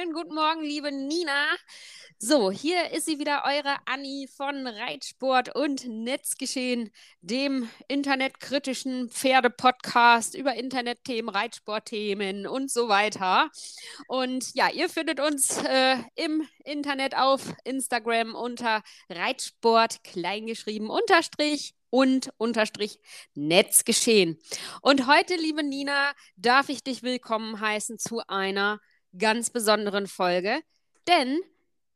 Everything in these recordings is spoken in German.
Schönen guten Morgen, liebe Nina. So, hier ist sie wieder, eure Anni von Reitsport und Netzgeschehen, dem internetkritischen Pferdepodcast über Internetthemen, Reitsportthemen und so weiter. Und ja, ihr findet uns äh, im Internet auf Instagram unter Reitsport kleingeschrieben unterstrich und unterstrich Netzgeschehen. Und heute, liebe Nina, darf ich dich willkommen heißen zu einer ganz besonderen Folge, denn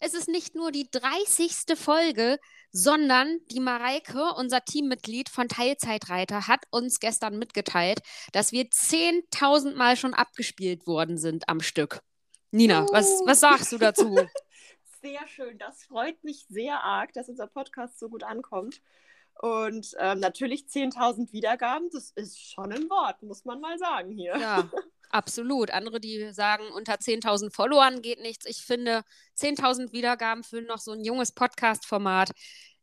es ist nicht nur die 30. Folge, sondern die Mareike, unser Teammitglied von Teilzeitreiter, hat uns gestern mitgeteilt, dass wir 10.000 Mal schon abgespielt worden sind am Stück. Nina, uh. was, was sagst du dazu? Sehr schön, das freut mich sehr arg, dass unser Podcast so gut ankommt. Und ähm, natürlich 10.000 Wiedergaben, das ist schon ein Wort, muss man mal sagen hier. Ja, absolut. Andere, die sagen, unter 10.000 Followern geht nichts. Ich finde, 10.000 Wiedergaben für noch so ein junges Podcast-Format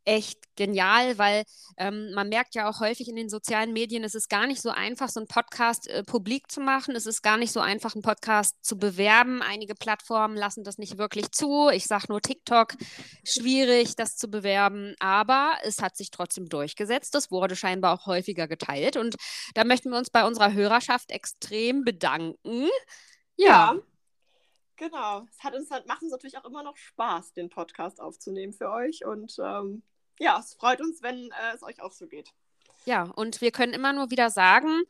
echt genial, weil ähm, man merkt ja auch häufig in den sozialen Medien, es ist gar nicht so einfach, so einen Podcast äh, publik zu machen. Es ist gar nicht so einfach, einen Podcast zu bewerben. Einige Plattformen lassen das nicht wirklich zu. Ich sage nur TikTok, schwierig, das zu bewerben. Aber es hat sich trotzdem durchgesetzt. Das wurde scheinbar auch häufiger geteilt. Und da möchten wir uns bei unserer Hörerschaft extrem bedanken. ja. ja. Genau. Es hat uns halt, macht uns natürlich auch immer noch Spaß, den Podcast aufzunehmen für euch. Und ähm, ja, es freut uns, wenn äh, es euch auch so geht. Ja, und wir können immer nur wieder sagen,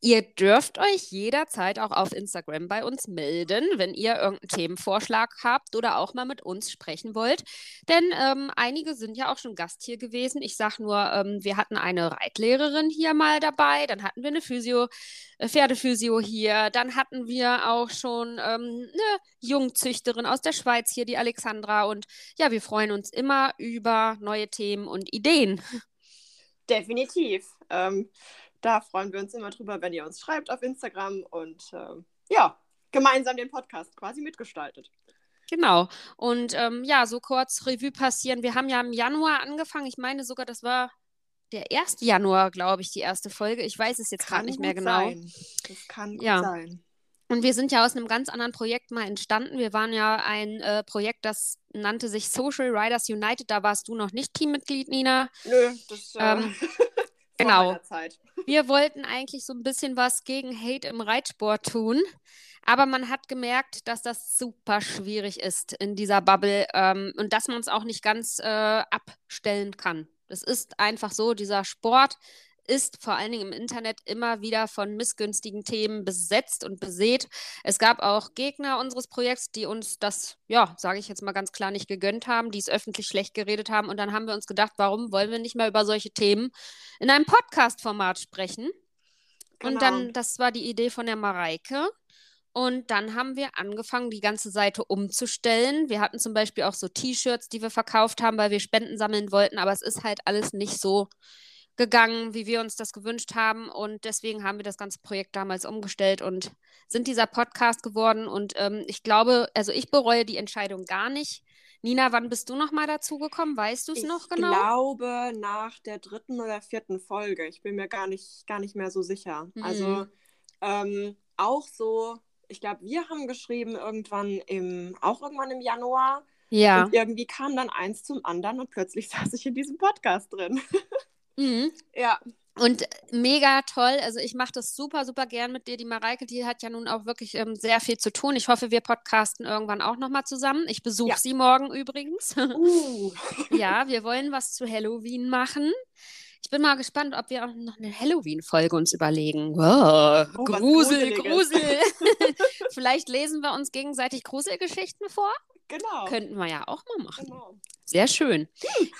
ihr dürft euch jederzeit auch auf Instagram bei uns melden, wenn ihr irgendeinen Themenvorschlag habt oder auch mal mit uns sprechen wollt. Denn ähm, einige sind ja auch schon Gast hier gewesen. Ich sage nur, ähm, wir hatten eine Reitlehrerin hier mal dabei, dann hatten wir eine Physio, äh, Pferdephysio hier, dann hatten wir auch schon ähm, eine Jungzüchterin aus der Schweiz hier, die Alexandra. Und ja, wir freuen uns immer über neue Themen und Ideen. Definitiv. Ähm, da freuen wir uns immer drüber, wenn ihr uns schreibt auf Instagram und ähm, ja, gemeinsam den Podcast quasi mitgestaltet. Genau. Und ähm, ja, so kurz Revue passieren. Wir haben ja im Januar angefangen. Ich meine sogar, das war der 1. Januar, glaube ich, die erste Folge. Ich weiß es jetzt gerade nicht mehr genau. Sein. Das kann gut ja. sein. Und wir sind ja aus einem ganz anderen Projekt mal entstanden. Wir waren ja ein äh, Projekt, das nannte sich Social Riders United. Da warst du noch nicht Teammitglied, Nina. Nö, das äh, ähm, genau. Wir wollten eigentlich so ein bisschen was gegen Hate im Reitsport tun. Aber man hat gemerkt, dass das super schwierig ist in dieser Bubble ähm, und dass man es auch nicht ganz äh, abstellen kann. Das ist einfach so, dieser Sport ist vor allen Dingen im Internet immer wieder von missgünstigen Themen besetzt und besät. Es gab auch Gegner unseres Projekts, die uns das, ja, sage ich jetzt mal ganz klar, nicht gegönnt haben, die es öffentlich schlecht geredet haben. Und dann haben wir uns gedacht, warum wollen wir nicht mal über solche Themen in einem Podcast-Format sprechen? Genau. Und dann, das war die Idee von der Mareike. Und dann haben wir angefangen, die ganze Seite umzustellen. Wir hatten zum Beispiel auch so T-Shirts, die wir verkauft haben, weil wir Spenden sammeln wollten, aber es ist halt alles nicht so gegangen, wie wir uns das gewünscht haben. Und deswegen haben wir das ganze Projekt damals umgestellt und sind dieser Podcast geworden. Und ähm, ich glaube, also ich bereue die Entscheidung gar nicht. Nina, wann bist du noch mal dazu gekommen? Weißt du es noch genau? Ich glaube nach der dritten oder vierten Folge. Ich bin mir gar nicht, gar nicht mehr so sicher. Mhm. Also ähm, auch so, ich glaube, wir haben geschrieben irgendwann im, auch irgendwann im Januar. Ja. Und irgendwie kam dann eins zum anderen und plötzlich saß ich in diesem Podcast drin. Mhm. Ja. Und mega toll. Also ich mache das super, super gern mit dir. Die Mareike, die hat ja nun auch wirklich ähm, sehr viel zu tun. Ich hoffe, wir podcasten irgendwann auch nochmal zusammen. Ich besuche ja. sie morgen übrigens. Uh. ja, wir wollen was zu Halloween machen. Ich bin mal gespannt, ob wir auch noch eine Halloween-Folge uns überlegen. Wow, oh, Grusel, Grusel. Vielleicht lesen wir uns gegenseitig Gruselgeschichten vor. Genau. Könnten wir ja auch mal machen. Genau. Sehr schön.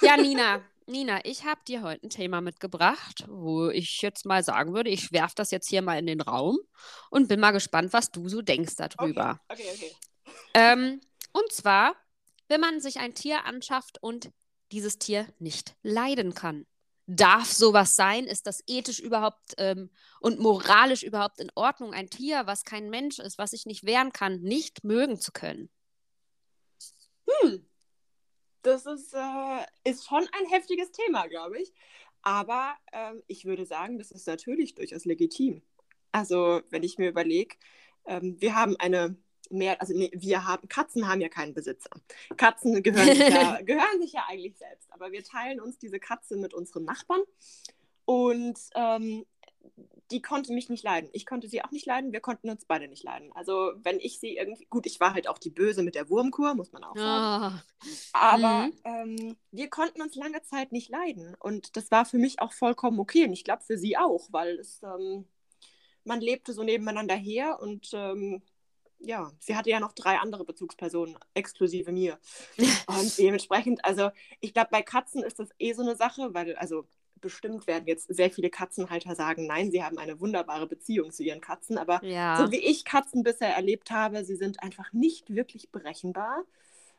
Ja, Nina, Nina, ich habe dir heute ein Thema mitgebracht, wo ich jetzt mal sagen würde, ich werfe das jetzt hier mal in den Raum und bin mal gespannt, was du so denkst darüber. Okay, okay, okay. Ähm, und zwar, wenn man sich ein Tier anschafft und dieses Tier nicht leiden kann. Darf sowas sein? Ist das ethisch überhaupt ähm, und moralisch überhaupt in Ordnung, ein Tier, was kein Mensch ist, was sich nicht wehren kann, nicht mögen zu können? Hm, das ist, äh, ist schon ein heftiges Thema, glaube ich. Aber ähm, ich würde sagen, das ist natürlich durchaus legitim. Also, wenn ich mir überlege, ähm, wir haben eine mehr, also nee, wir haben, Katzen haben ja keinen Besitzer. Katzen gehören sich, ja, gehören sich ja eigentlich selbst, aber wir teilen uns diese Katze mit unseren Nachbarn und ähm, die konnte mich nicht leiden. Ich konnte sie auch nicht leiden, wir konnten uns beide nicht leiden. Also wenn ich sie irgendwie, gut, ich war halt auch die Böse mit der Wurmkur, muss man auch sagen. Oh. Aber mhm. ähm, wir konnten uns lange Zeit nicht leiden und das war für mich auch vollkommen okay und ich glaube für sie auch, weil es, ähm, man lebte so nebeneinander her und ähm, ja, sie hatte ja noch drei andere Bezugspersonen, exklusive mir. Und dementsprechend, also ich glaube, bei Katzen ist das eh so eine Sache, weil, also bestimmt werden jetzt sehr viele Katzenhalter sagen, nein, sie haben eine wunderbare Beziehung zu ihren Katzen, aber ja. so wie ich Katzen bisher erlebt habe, sie sind einfach nicht wirklich berechenbar.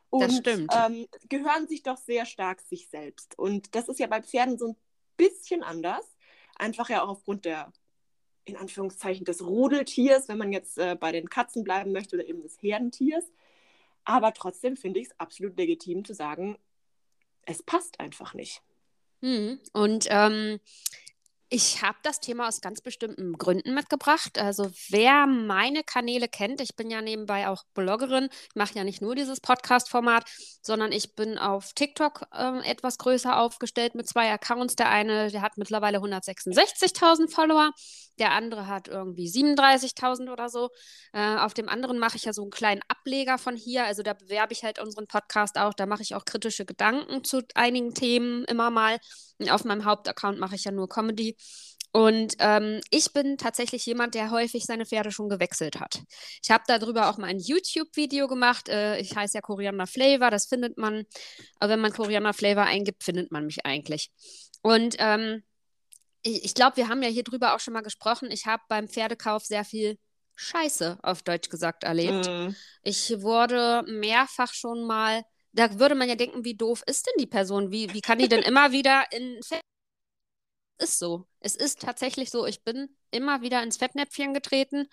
Und das stimmt. Ähm, gehören sich doch sehr stark sich selbst. Und das ist ja bei Pferden so ein bisschen anders. Einfach ja auch aufgrund der in Anführungszeichen des Rudeltiers, wenn man jetzt äh, bei den Katzen bleiben möchte oder eben des Herdentiers. Aber trotzdem finde ich es absolut legitim zu sagen, es passt einfach nicht. Hm. Und ähm, ich habe das Thema aus ganz bestimmten Gründen mitgebracht. Also wer meine Kanäle kennt, ich bin ja nebenbei auch Bloggerin, mache ja nicht nur dieses Podcast-Format, sondern ich bin auf TikTok äh, etwas größer aufgestellt mit zwei Accounts. Der eine, der hat mittlerweile 166.000 Follower, der andere hat irgendwie 37.000 oder so. Äh, auf dem anderen mache ich ja so einen kleinen Ableger von hier, also da bewerbe ich halt unseren Podcast auch, da mache ich auch kritische Gedanken zu einigen Themen immer mal. Auf meinem Hauptaccount mache ich ja nur Comedy. Und ähm, ich bin tatsächlich jemand, der häufig seine Pferde schon gewechselt hat. Ich habe darüber auch mal ein YouTube-Video gemacht. Äh, ich heiße ja Koriander Flavor, das findet man. Aber wenn man Koriander Flavor eingibt, findet man mich eigentlich. Und ähm, ich, ich glaube, wir haben ja hier drüber auch schon mal gesprochen. Ich habe beim Pferdekauf sehr viel Scheiße, auf Deutsch gesagt, erlebt. Mhm. Ich wurde mehrfach schon mal da würde man ja denken, wie doof ist denn die Person? Wie, wie kann die denn immer wieder in ist so. Es ist tatsächlich so. Ich bin immer wieder ins Fettnäpfchen getreten.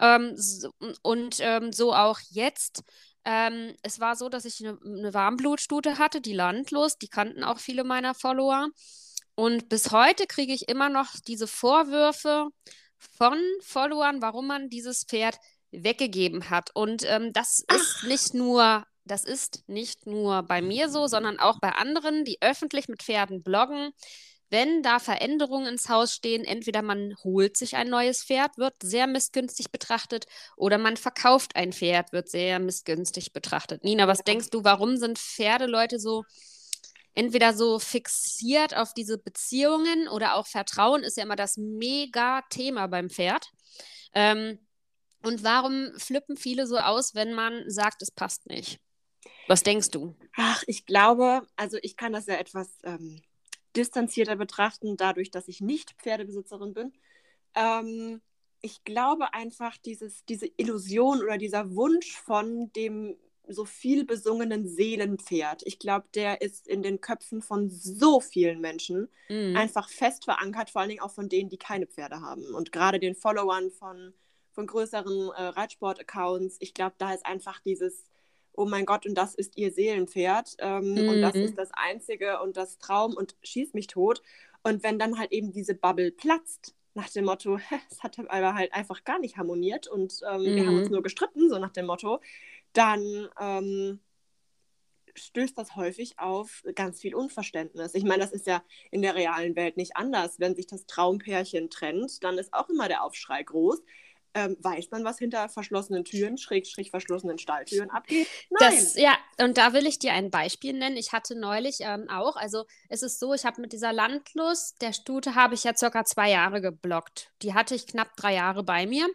Ähm, so, und ähm, so auch jetzt. Ähm, es war so, dass ich eine, eine Warmblutstute hatte, die landlos. Die kannten auch viele meiner Follower. Und bis heute kriege ich immer noch diese Vorwürfe von Followern, warum man dieses Pferd weggegeben hat. Und ähm, das Ach. ist nicht nur das ist nicht nur bei mir so, sondern auch bei anderen, die öffentlich mit Pferden bloggen. Wenn da Veränderungen ins Haus stehen, entweder man holt sich ein neues Pferd, wird sehr missgünstig betrachtet, oder man verkauft ein Pferd, wird sehr missgünstig betrachtet. Nina, was denkst du, warum sind Pferdeleute so entweder so fixiert auf diese Beziehungen oder auch Vertrauen ist ja immer das Mega-Thema beim Pferd. Ähm, und warum flippen viele so aus, wenn man sagt, es passt nicht? Was denkst du? Ach, ich glaube, also ich kann das ja etwas ähm, distanzierter betrachten, dadurch, dass ich nicht Pferdebesitzerin bin. Ähm, ich glaube einfach, dieses, diese Illusion oder dieser Wunsch von dem so viel besungenen Seelenpferd, ich glaube, der ist in den Köpfen von so vielen Menschen mm. einfach fest verankert, vor allen Dingen auch von denen, die keine Pferde haben. Und gerade den Followern von, von größeren äh, Reitsport-Accounts, ich glaube, da ist einfach dieses oh mein Gott, und das ist ihr Seelenpferd ähm, mhm. und das ist mhm. das Einzige und das Traum und schieß mich tot. Und wenn dann halt eben diese Bubble platzt, nach dem Motto, es hat aber halt einfach gar nicht harmoniert und ähm, mhm. wir haben uns mhm. nur gestritten, so nach dem Motto, dann ähm, stößt das häufig auf ganz viel Unverständnis. Ich meine, das ist ja in der realen Welt nicht anders. Wenn sich das Traumpärchen trennt, dann ist auch immer der Aufschrei groß ähm, weiß man, was hinter verschlossenen Türen, schrägstrich verschlossenen Stalltüren abgeht? Nein. Das, ja, und da will ich dir ein Beispiel nennen. Ich hatte neulich ähm, auch, also es ist so, ich habe mit dieser Landlust der Stute habe ich ja circa zwei Jahre geblockt. Die hatte ich knapp drei Jahre bei mir.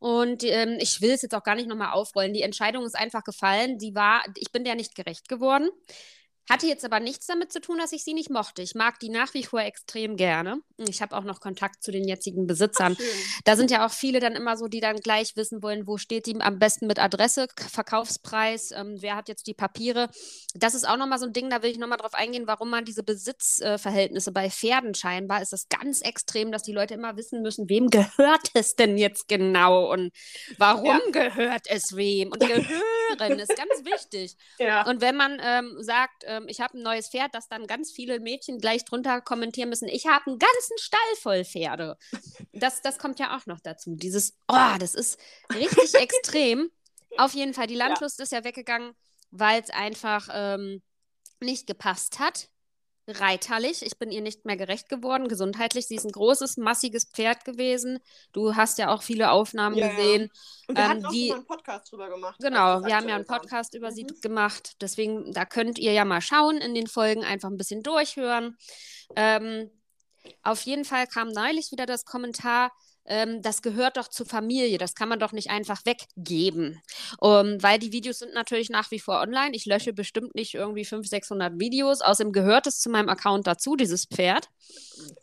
Und ähm, ich will es jetzt auch gar nicht nochmal aufrollen. Die Entscheidung ist einfach gefallen. Die war, ich bin der nicht gerecht geworden. Hatte jetzt aber nichts damit zu tun, dass ich sie nicht mochte. Ich mag die nach wie vor extrem gerne. Ich habe auch noch Kontakt zu den jetzigen Besitzern. Ach, da sind ja auch viele dann immer so, die dann gleich wissen wollen, wo steht die am besten mit Adresse, Verkaufspreis, ähm, wer hat jetzt die Papiere. Das ist auch nochmal so ein Ding, da will ich nochmal drauf eingehen, warum man diese Besitzverhältnisse äh, bei Pferden scheinbar ist das ganz extrem, dass die Leute immer wissen müssen, wem gehört es denn jetzt genau und warum ja. gehört es wem. Und gehören ist ganz wichtig. Ja. Und wenn man ähm, sagt, äh, ähm, ich habe ein neues Pferd, dass dann ganz viele Mädchen gleich drunter kommentieren müssen, ich habe einen ganzen Stall voll Pferde. Das, das kommt ja auch noch dazu. Dieses, oh, das ist richtig extrem. Auf jeden Fall, die Landlust ja. ist ja weggegangen, weil es einfach ähm, nicht gepasst hat reiterlich. Ich bin ihr nicht mehr gerecht geworden, gesundheitlich. Sie ist ein großes, massiges Pferd gewesen. Du hast ja auch viele Aufnahmen ja, gesehen. Ja. Und wir ähm, hatten auch die, einen Podcast drüber gemacht. Genau, wir haben ja einen Podcast war. über mhm. sie gemacht. Deswegen, da könnt ihr ja mal schauen in den Folgen, einfach ein bisschen durchhören. Ähm, auf jeden Fall kam neulich wieder das Kommentar, ähm, das gehört doch zur Familie, das kann man doch nicht einfach weggeben. Um, weil die Videos sind natürlich nach wie vor online. Ich lösche bestimmt nicht irgendwie 500, 600 Videos. Außerdem gehört es zu meinem Account dazu, dieses Pferd.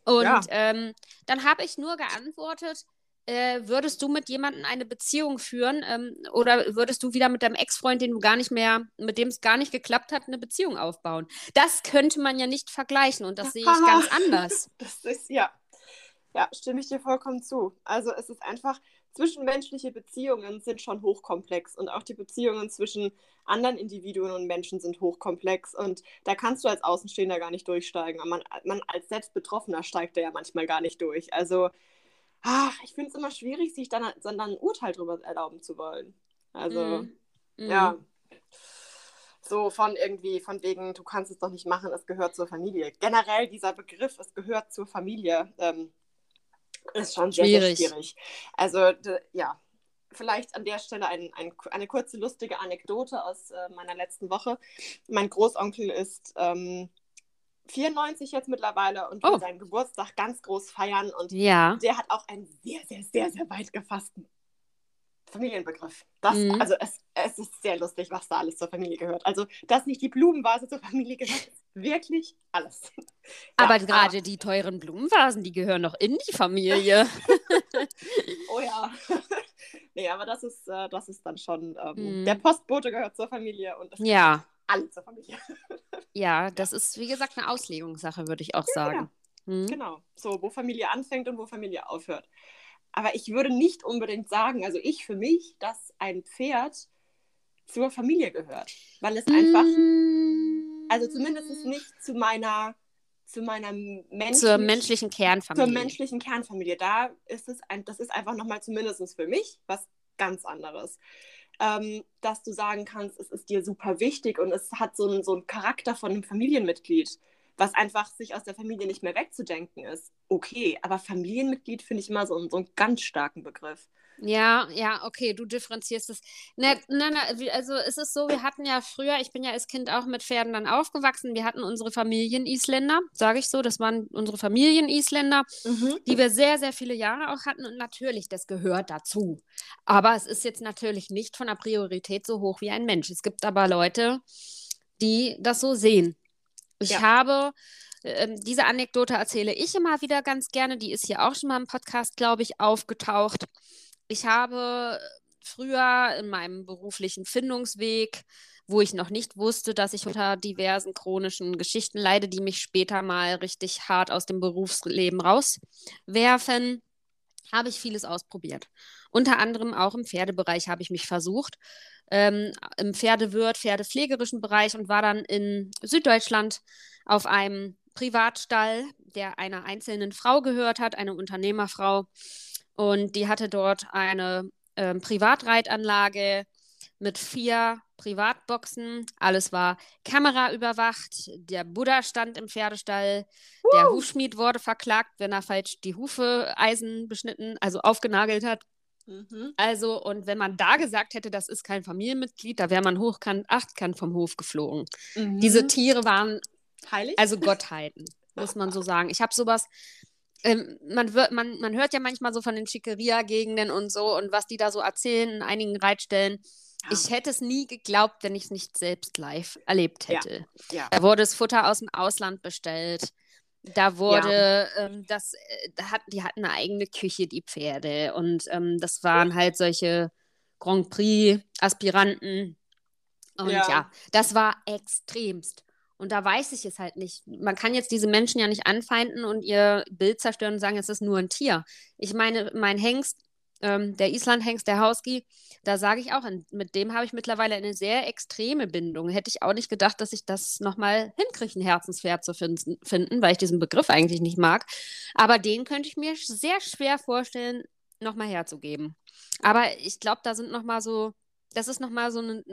Und ja. ähm, dann habe ich nur geantwortet, äh, würdest du mit jemandem eine Beziehung führen ähm, oder würdest du wieder mit deinem Ex-Freund, den du gar nicht mehr, mit dem es gar nicht geklappt hat, eine Beziehung aufbauen? Das könnte man ja nicht vergleichen und das sehe ich ganz anders. Das ist ja, ja, stimme ich dir vollkommen zu. Also es ist einfach, zwischenmenschliche Beziehungen sind schon hochkomplex und auch die Beziehungen zwischen anderen Individuen und Menschen sind hochkomplex und da kannst du als Außenstehender gar nicht durchsteigen. Aber man, man als Selbstbetroffener steigt da ja manchmal gar nicht durch. Also ach, ich finde es immer schwierig, sich dann, dann ein Urteil darüber erlauben zu wollen. Also mm. ja. So von irgendwie, von wegen, du kannst es doch nicht machen, es gehört zur Familie. Generell dieser Begriff, es gehört zur Familie, ähm, ist schon sehr, schwierig. sehr schwierig. Also, ja, vielleicht an der Stelle ein, ein, eine kurze lustige Anekdote aus äh, meiner letzten Woche. Mein Großonkel ist ähm, 94 jetzt mittlerweile und will oh. seinen Geburtstag ganz groß feiern. Und ja. der hat auch einen sehr, sehr, sehr, sehr weit gefassten Familienbegriff. Das, mhm. Also es, es ist sehr lustig, was da alles zur Familie gehört. Also, dass nicht die Blumenvase zur Familie gehört, ist wirklich alles. Aber ja, gerade die teuren Blumenvasen, die gehören noch in die Familie. oh ja. nee, aber das ist, äh, das ist dann schon, ähm, mhm. der Postbote gehört zur Familie und ja. alle zur Familie. ja, das ist, wie gesagt, eine Auslegungssache, würde ich auch ja, sagen. Genau. Mhm. genau. So, wo Familie anfängt und wo Familie aufhört. Aber ich würde nicht unbedingt sagen, also ich für mich, dass ein Pferd zur Familie gehört. Weil es einfach, also zumindest nicht zu meiner, zu meiner menschlichen, zur menschlichen Kernfamilie. Zur menschlichen Kernfamilie. Da ist es ein, das ist einfach nochmal zumindest für mich was ganz anderes. Ähm, dass du sagen kannst, es ist dir super wichtig und es hat so einen, so einen Charakter von einem Familienmitglied was einfach sich aus der Familie nicht mehr wegzudenken ist. Okay, aber Familienmitglied finde ich immer so, so einen ganz starken Begriff. Ja, ja, okay, du differenzierst es. Ne, ne, ne, also es ist so, wir hatten ja früher, ich bin ja als Kind auch mit Pferden dann aufgewachsen, wir hatten unsere Familien-Isländer, sage ich so, das waren unsere Familien-Isländer, mhm. die wir sehr, sehr viele Jahre auch hatten und natürlich, das gehört dazu. Aber es ist jetzt natürlich nicht von der Priorität so hoch wie ein Mensch. Es gibt aber Leute, die das so sehen. Ich ja. habe äh, diese Anekdote erzähle ich immer wieder ganz gerne. Die ist hier auch schon mal im Podcast, glaube ich, aufgetaucht. Ich habe früher in meinem beruflichen Findungsweg, wo ich noch nicht wusste, dass ich unter diversen chronischen Geschichten leide, die mich später mal richtig hart aus dem Berufsleben rauswerfen, habe ich vieles ausprobiert. Unter anderem auch im Pferdebereich habe ich mich versucht ähm, im Pferdewirt, pferdepflegerischen Bereich und war dann in Süddeutschland auf einem Privatstall, der einer einzelnen Frau gehört hat, eine Unternehmerfrau. Und die hatte dort eine äh, Privatreitanlage mit vier Privatboxen. Alles war kameraüberwacht. Der Buddha stand im Pferdestall. Uh. Der Hufschmied wurde verklagt, wenn er falsch die Hufeisen beschnitten, also aufgenagelt hat. Mhm. Also, und wenn man da gesagt hätte, das ist kein Familienmitglied, da wäre man hochkant, achtkant vom Hof geflogen. Mhm. Diese Tiere waren heilig, also Gottheiten, muss man so sagen. Ich habe sowas, ähm, man, wird, man, man hört ja manchmal so von den Schickeria-Gegenden und so und was die da so erzählen in einigen Reitstellen. Ja. Ich hätte es nie geglaubt, wenn ich es nicht selbst live erlebt hätte. Ja. Ja. Da wurde das Futter aus dem Ausland bestellt. Da wurde ja. ähm, das, äh, hat, die hatten eine eigene Küche, die Pferde. Und ähm, das waren halt solche Grand Prix-Aspiranten. Und ja. ja, das war extremst. Und da weiß ich es halt nicht. Man kann jetzt diese Menschen ja nicht anfeinden und ihr Bild zerstören und sagen, es ist nur ein Tier. Ich meine, mein Hengst ähm, der Islandhengst, der Hauski, da sage ich auch, mit dem habe ich mittlerweile eine sehr extreme Bindung. Hätte ich auch nicht gedacht, dass ich das nochmal hinkriege, ein Herzenspferd zu finden, weil ich diesen Begriff eigentlich nicht mag. Aber den könnte ich mir sehr schwer vorstellen, nochmal herzugeben. Aber ich glaube, da sind nochmal so das ist nochmal so eine,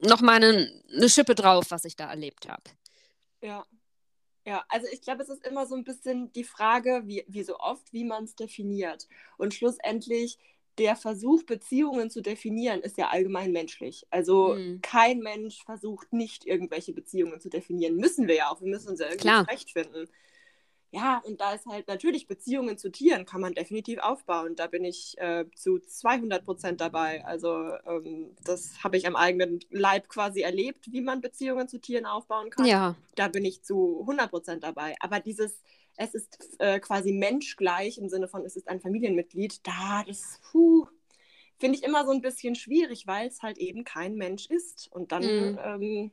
noch mal eine, eine Schippe drauf, was ich da erlebt habe. Ja. Ja, also ich glaube, es ist immer so ein bisschen die Frage, wie, wie so oft, wie man es definiert. Und schlussendlich, der Versuch, Beziehungen zu definieren, ist ja allgemein menschlich. Also mhm. kein Mensch versucht nicht, irgendwelche Beziehungen zu definieren. Müssen wir ja auch. Wir müssen uns ja irgendwie zurechtfinden ja, und da ist halt natürlich Beziehungen zu Tieren kann man definitiv aufbauen. Da bin ich äh, zu 200 Prozent dabei. Also ähm, das habe ich am eigenen Leib quasi erlebt, wie man Beziehungen zu Tieren aufbauen kann. Ja. Da bin ich zu 100 Prozent dabei. Aber dieses, es ist äh, quasi menschgleich im Sinne von, es ist ein Familienmitglied, da, das, puh, finde ich immer so ein bisschen schwierig, weil es halt eben kein Mensch ist. Und dann mhm. ähm,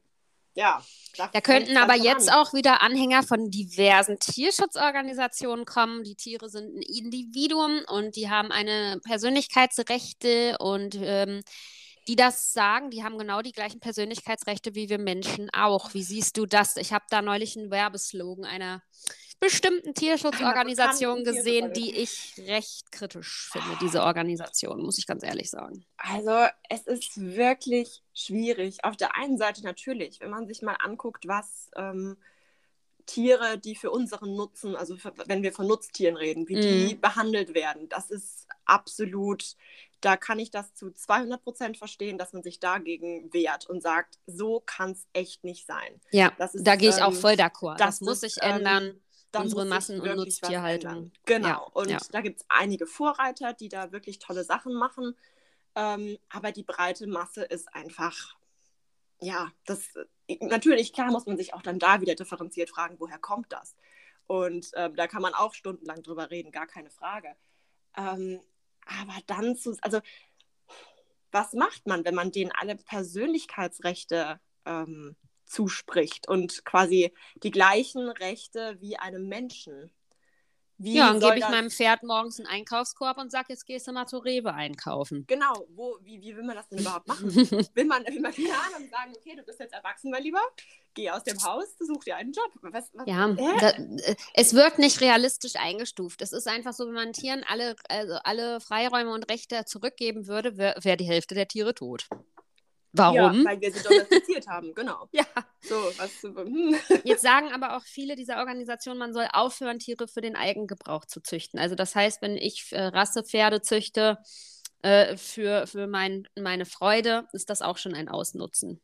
ja. Da könnten aber jetzt an. auch wieder Anhänger von diversen Tierschutzorganisationen kommen. Die Tiere sind ein Individuum und die haben eine Persönlichkeitsrechte und ähm, die das sagen, die haben genau die gleichen Persönlichkeitsrechte wie wir Menschen auch. Wie siehst du das? Ich habe da neulich einen Werbeslogan einer bestimmten Tierschutzorganisationen gesehen, die ich recht kritisch finde, diese Organisation, muss ich ganz ehrlich sagen. Also es ist wirklich schwierig. Auf der einen Seite natürlich, wenn man sich mal anguckt, was ähm, Tiere, die für unseren Nutzen, also für, wenn wir von Nutztieren reden, wie mm. die mhm. behandelt werden, das ist absolut, da kann ich das zu 200 Prozent verstehen, dass man sich dagegen wehrt und sagt, so kann es echt nicht sein. Ja, ist, da gehe ich ähm, auch voll d'accord. Das, das muss sich ähm, ändern unsere Massen- und Nutztierhaltung. Genau. Ja, und ja. da gibt es einige Vorreiter, die da wirklich tolle Sachen machen. Ähm, aber die breite Masse ist einfach, ja, das natürlich, klar muss man sich auch dann da wieder differenziert fragen, woher kommt das? Und ähm, da kann man auch stundenlang drüber reden, gar keine Frage. Ähm, aber dann zu, also was macht man, wenn man denen alle Persönlichkeitsrechte ähm, zuspricht und quasi die gleichen Rechte wie einem Menschen. Wie ja, dann gebe ich meinem Pferd morgens einen Einkaufskorb und sage, jetzt gehst du mal zu Rewe einkaufen. Genau, wo, wie, wie will man das denn überhaupt machen? will, man, will man keine Ahnung sagen, okay, du bist jetzt erwachsen, mein Lieber, geh aus dem Haus, such dir einen Job. Was, was, ja, da, äh, es wird nicht realistisch eingestuft. Es ist einfach so, wenn man Tieren alle, also alle Freiräume und Rechte zurückgeben würde, wäre wär die Hälfte der Tiere tot. Warum? Ja, weil wir sie domestiziert haben, genau. Ja. So, was, hm. Jetzt sagen aber auch viele dieser Organisationen, man soll aufhören, Tiere für den Eigengebrauch zu züchten. Also das heißt, wenn ich äh, Rassepferde züchte äh, für, für mein, meine Freude, ist das auch schon ein Ausnutzen.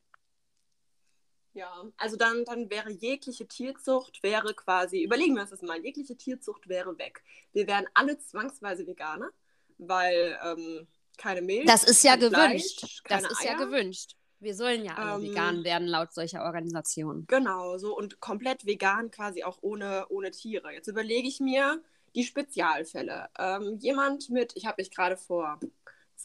Ja, also dann, dann wäre jegliche Tierzucht, wäre quasi, überlegen wir uns das mal, jegliche Tierzucht wäre weg. Wir wären alle zwangsweise Veganer, weil ähm, keine Milch. Das ist ja gewünscht. Fleisch, das ist Eier. ja gewünscht. Wir sollen ja alle ähm, vegan werden, laut solcher Organisationen. Genau, so und komplett vegan quasi auch ohne, ohne Tiere. Jetzt überlege ich mir die Spezialfälle. Ähm, jemand mit, ich habe mich gerade vor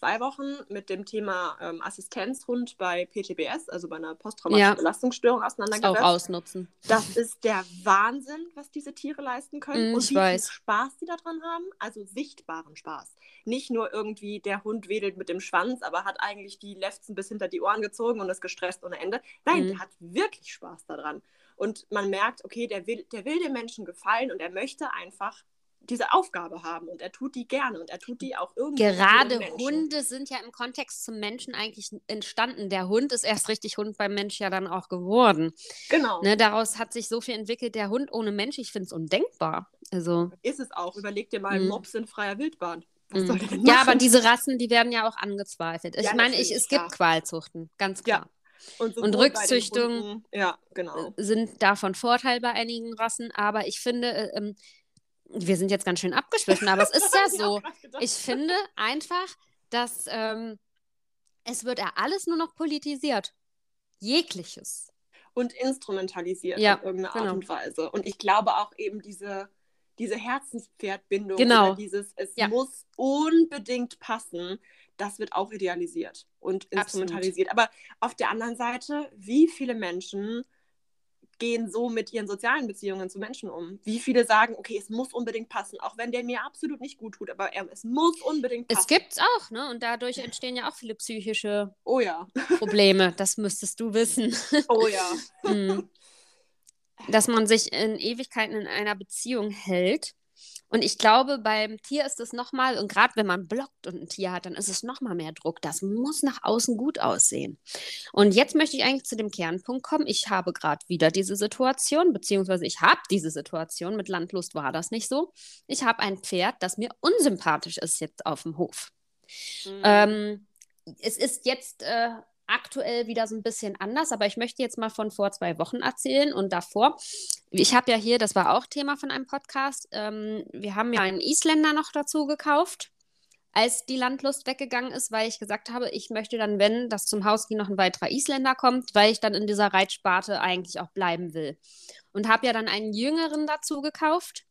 zwei Wochen mit dem Thema ähm, Assistenzhund bei PTBS, also bei einer posttraumatischen ja. Belastungsstörung, auseinandergesetzt. Auch ausnutzen. Das ist der Wahnsinn, was diese Tiere leisten können mm, und wie weiß. viel Spaß die daran haben. Also sichtbaren Spaß. Nicht nur irgendwie, der Hund wedelt mit dem Schwanz, aber hat eigentlich die Lefzen bis hinter die Ohren gezogen und ist gestresst ohne Ende. Nein, mm. der hat wirklich Spaß daran. Und man merkt, okay, der will, der will dem Menschen gefallen und er möchte einfach diese Aufgabe haben und er tut die gerne und er tut die auch irgendwie. Gerade Hunde sind ja im Kontext zum Menschen eigentlich entstanden. Der Hund ist erst richtig Hund beim Mensch ja dann auch geworden. Genau. Ne, daraus hat sich so viel entwickelt. Der Hund ohne Mensch, ich finde es undenkbar. Also, ist es auch. Überleg dir mal, mhm. Mops in freier Wildbahn. Mhm. Ja, aber diese Rassen, die werden ja auch angezweifelt. Ich ja, meine, ich, es gibt Qualzuchten, ganz klar. Ja. Und, und Rückzüchtungen ja, genau. sind davon Vorteil bei einigen Rassen, aber ich finde, äh, ähm, wir sind jetzt ganz schön abgeschwiffen, aber es ist ja so. Ich finde einfach, dass ähm, es wird ja alles nur noch politisiert. Jegliches. Und instrumentalisiert ja, in irgendeiner genau. Art und Weise. Und ich glaube auch eben diese, diese Herzenspferdbindung genau. dieses, es ja. muss unbedingt passen, das wird auch idealisiert und instrumentalisiert. Absolut. Aber auf der anderen Seite, wie viele Menschen gehen so mit ihren sozialen Beziehungen zu Menschen um? Wie viele sagen, okay, es muss unbedingt passen, auch wenn der mir absolut nicht gut tut, aber er, es muss unbedingt passen. Es gibt's auch, ne? Und dadurch entstehen ja auch viele psychische oh, ja. Probleme. Das müsstest du wissen. Oh ja. hm. Dass man sich in Ewigkeiten in einer Beziehung hält Und ich glaube, beim Tier ist es nochmal, und gerade wenn man blockt und ein Tier hat, dann ist es nochmal mehr Druck. Das muss nach außen gut aussehen. Und jetzt möchte ich eigentlich zu dem Kernpunkt kommen. Ich habe gerade wieder diese Situation, beziehungsweise ich habe diese Situation. Mit Landlust war das nicht so. Ich habe ein Pferd, das mir unsympathisch ist jetzt auf dem Hof. Mhm. Ähm, es ist jetzt äh, aktuell wieder so ein bisschen anders, aber ich möchte jetzt mal von vor zwei Wochen erzählen und davor. Ich habe ja hier, das war auch Thema von einem Podcast, ähm, wir haben ja einen Isländer noch dazu gekauft, als die Landlust weggegangen ist, weil ich gesagt habe, ich möchte dann, wenn das zum Haus noch ein weiterer Isländer kommt, weil ich dann in dieser Reitsparte eigentlich auch bleiben will. Und habe ja dann einen Jüngeren dazu gekauft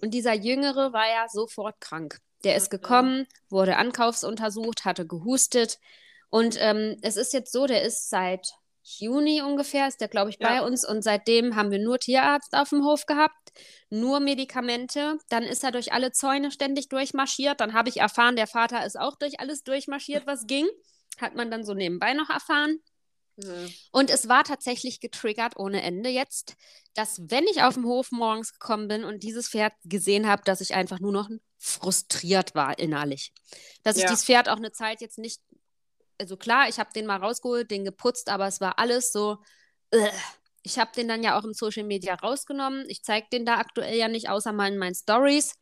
und dieser Jüngere war ja sofort krank. Der ist gekommen, wurde ankaufsuntersucht, hatte gehustet, und ähm, es ist jetzt so, der ist seit Juni ungefähr, ist der, glaube ich, bei ja. uns. Und seitdem haben wir nur Tierarzt auf dem Hof gehabt, nur Medikamente. Dann ist er durch alle Zäune ständig durchmarschiert. Dann habe ich erfahren, der Vater ist auch durch alles durchmarschiert, was ging. Hat man dann so nebenbei noch erfahren. Mhm. Und es war tatsächlich getriggert ohne Ende jetzt, dass wenn ich auf dem Hof morgens gekommen bin und dieses Pferd gesehen habe, dass ich einfach nur noch frustriert war innerlich. Dass ja. ich dieses Pferd auch eine Zeit jetzt nicht also klar, ich habe den mal rausgeholt, den geputzt, aber es war alles so. Uh. Ich habe den dann ja auch im Social Media rausgenommen. Ich zeige den da aktuell ja nicht, außer mal in meinen Stories.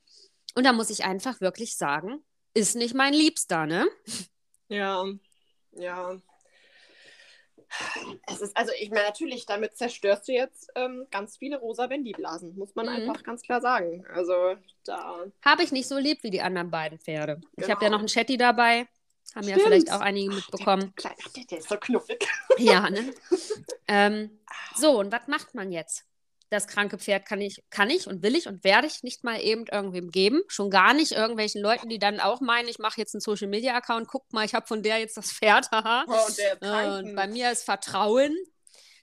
Und da muss ich einfach wirklich sagen, ist nicht mein Liebster, ne? Ja, ja. Es ist, also ich meine, natürlich, damit zerstörst du jetzt ähm, ganz viele rosa Wendy-Blasen, muss man mhm. einfach ganz klar sagen. Also da. Habe ich nicht so lieb wie die anderen beiden Pferde. Genau. Ich habe ja noch einen Chatty dabei. Haben Stimmt. ja vielleicht auch einige mitbekommen. Der, der, der, ist so knuffig. Ja, ne? ähm, so, und was macht man jetzt? Das kranke Pferd kann ich, kann ich und will ich und werde ich nicht mal eben irgendwem geben. Schon gar nicht irgendwelchen Leuten, die dann auch meinen, ich mache jetzt einen Social Media Account, guck mal, ich habe von der jetzt das Pferd. Haha. Oh, und, der und bei mir ist Vertrauen.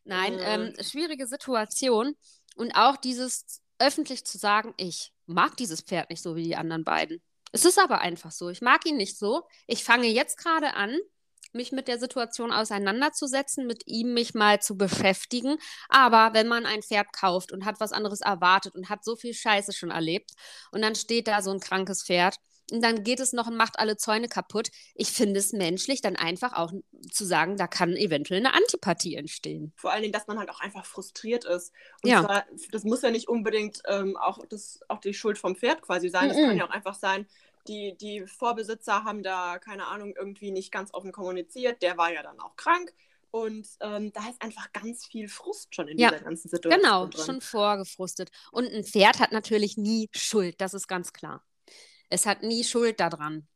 Nein, mhm. ähm, schwierige Situation. Und auch dieses öffentlich zu sagen, ich mag dieses Pferd nicht so wie die anderen beiden. Es ist aber einfach so. Ich mag ihn nicht so. Ich fange jetzt gerade an, mich mit der Situation auseinanderzusetzen, mit ihm mich mal zu beschäftigen. Aber wenn man ein Pferd kauft und hat was anderes erwartet und hat so viel Scheiße schon erlebt und dann steht da so ein krankes Pferd und dann geht es noch und macht alle Zäune kaputt. Ich finde es menschlich, dann einfach auch zu sagen, da kann eventuell eine Antipathie entstehen. Vor allen Dingen, dass man halt auch einfach frustriert ist. Und ja. zwar, das muss ja nicht unbedingt ähm, auch, das, auch die Schuld vom Pferd quasi sein. Es mm -mm. kann ja auch einfach sein, die, die Vorbesitzer haben da, keine Ahnung, irgendwie nicht ganz offen kommuniziert. Der war ja dann auch krank. Und ähm, da ist einfach ganz viel Frust schon in ja, dieser ganzen Situation. Genau, drin. schon vorgefrustet. Und ein Pferd hat natürlich nie Schuld, das ist ganz klar. Es hat nie Schuld daran,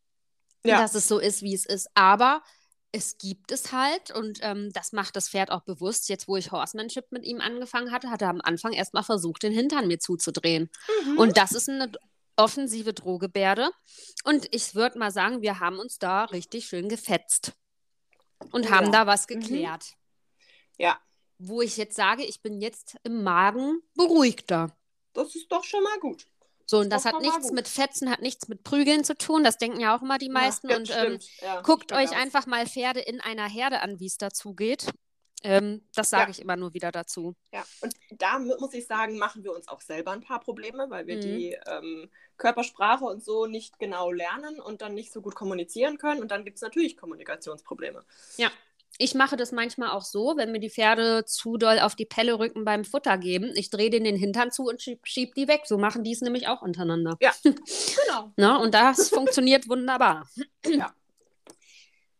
ja. dass es so ist, wie es ist. Aber es gibt es halt und ähm, das macht das Pferd auch bewusst. Jetzt, wo ich Horsemanship mit ihm angefangen hatte, hat er am Anfang erstmal versucht, den Hintern mir zuzudrehen. Mhm. Und das ist eine offensive Drohgebärde. Und ich würde mal sagen, wir haben uns da richtig schön gefetzt und ja. haben da was mhm. geklärt. Mhm. Ja. Wo ich jetzt sage, ich bin jetzt im Magen beruhigter. Das ist doch schon mal gut. So, und das, das hat nichts mit Fetzen, hat nichts mit Prügeln zu tun. Das denken ja auch immer die meisten. Ja, und ähm, ja, guckt euch einfach mal Pferde in einer Herde an, wie es dazu geht. Ähm, das sage ja. ich immer nur wieder dazu. Ja, und da muss ich sagen, machen wir uns auch selber ein paar Probleme, weil wir mhm. die ähm, Körpersprache und so nicht genau lernen und dann nicht so gut kommunizieren können. Und dann gibt es natürlich Kommunikationsprobleme. Ja. Ich mache das manchmal auch so, wenn mir die Pferde zu doll auf die Pelle rücken beim Futter geben. Ich drehe denen den Hintern zu und schieb, schieb die weg. So machen die es nämlich auch untereinander. Ja, genau. Na, und das funktioniert wunderbar. Ja.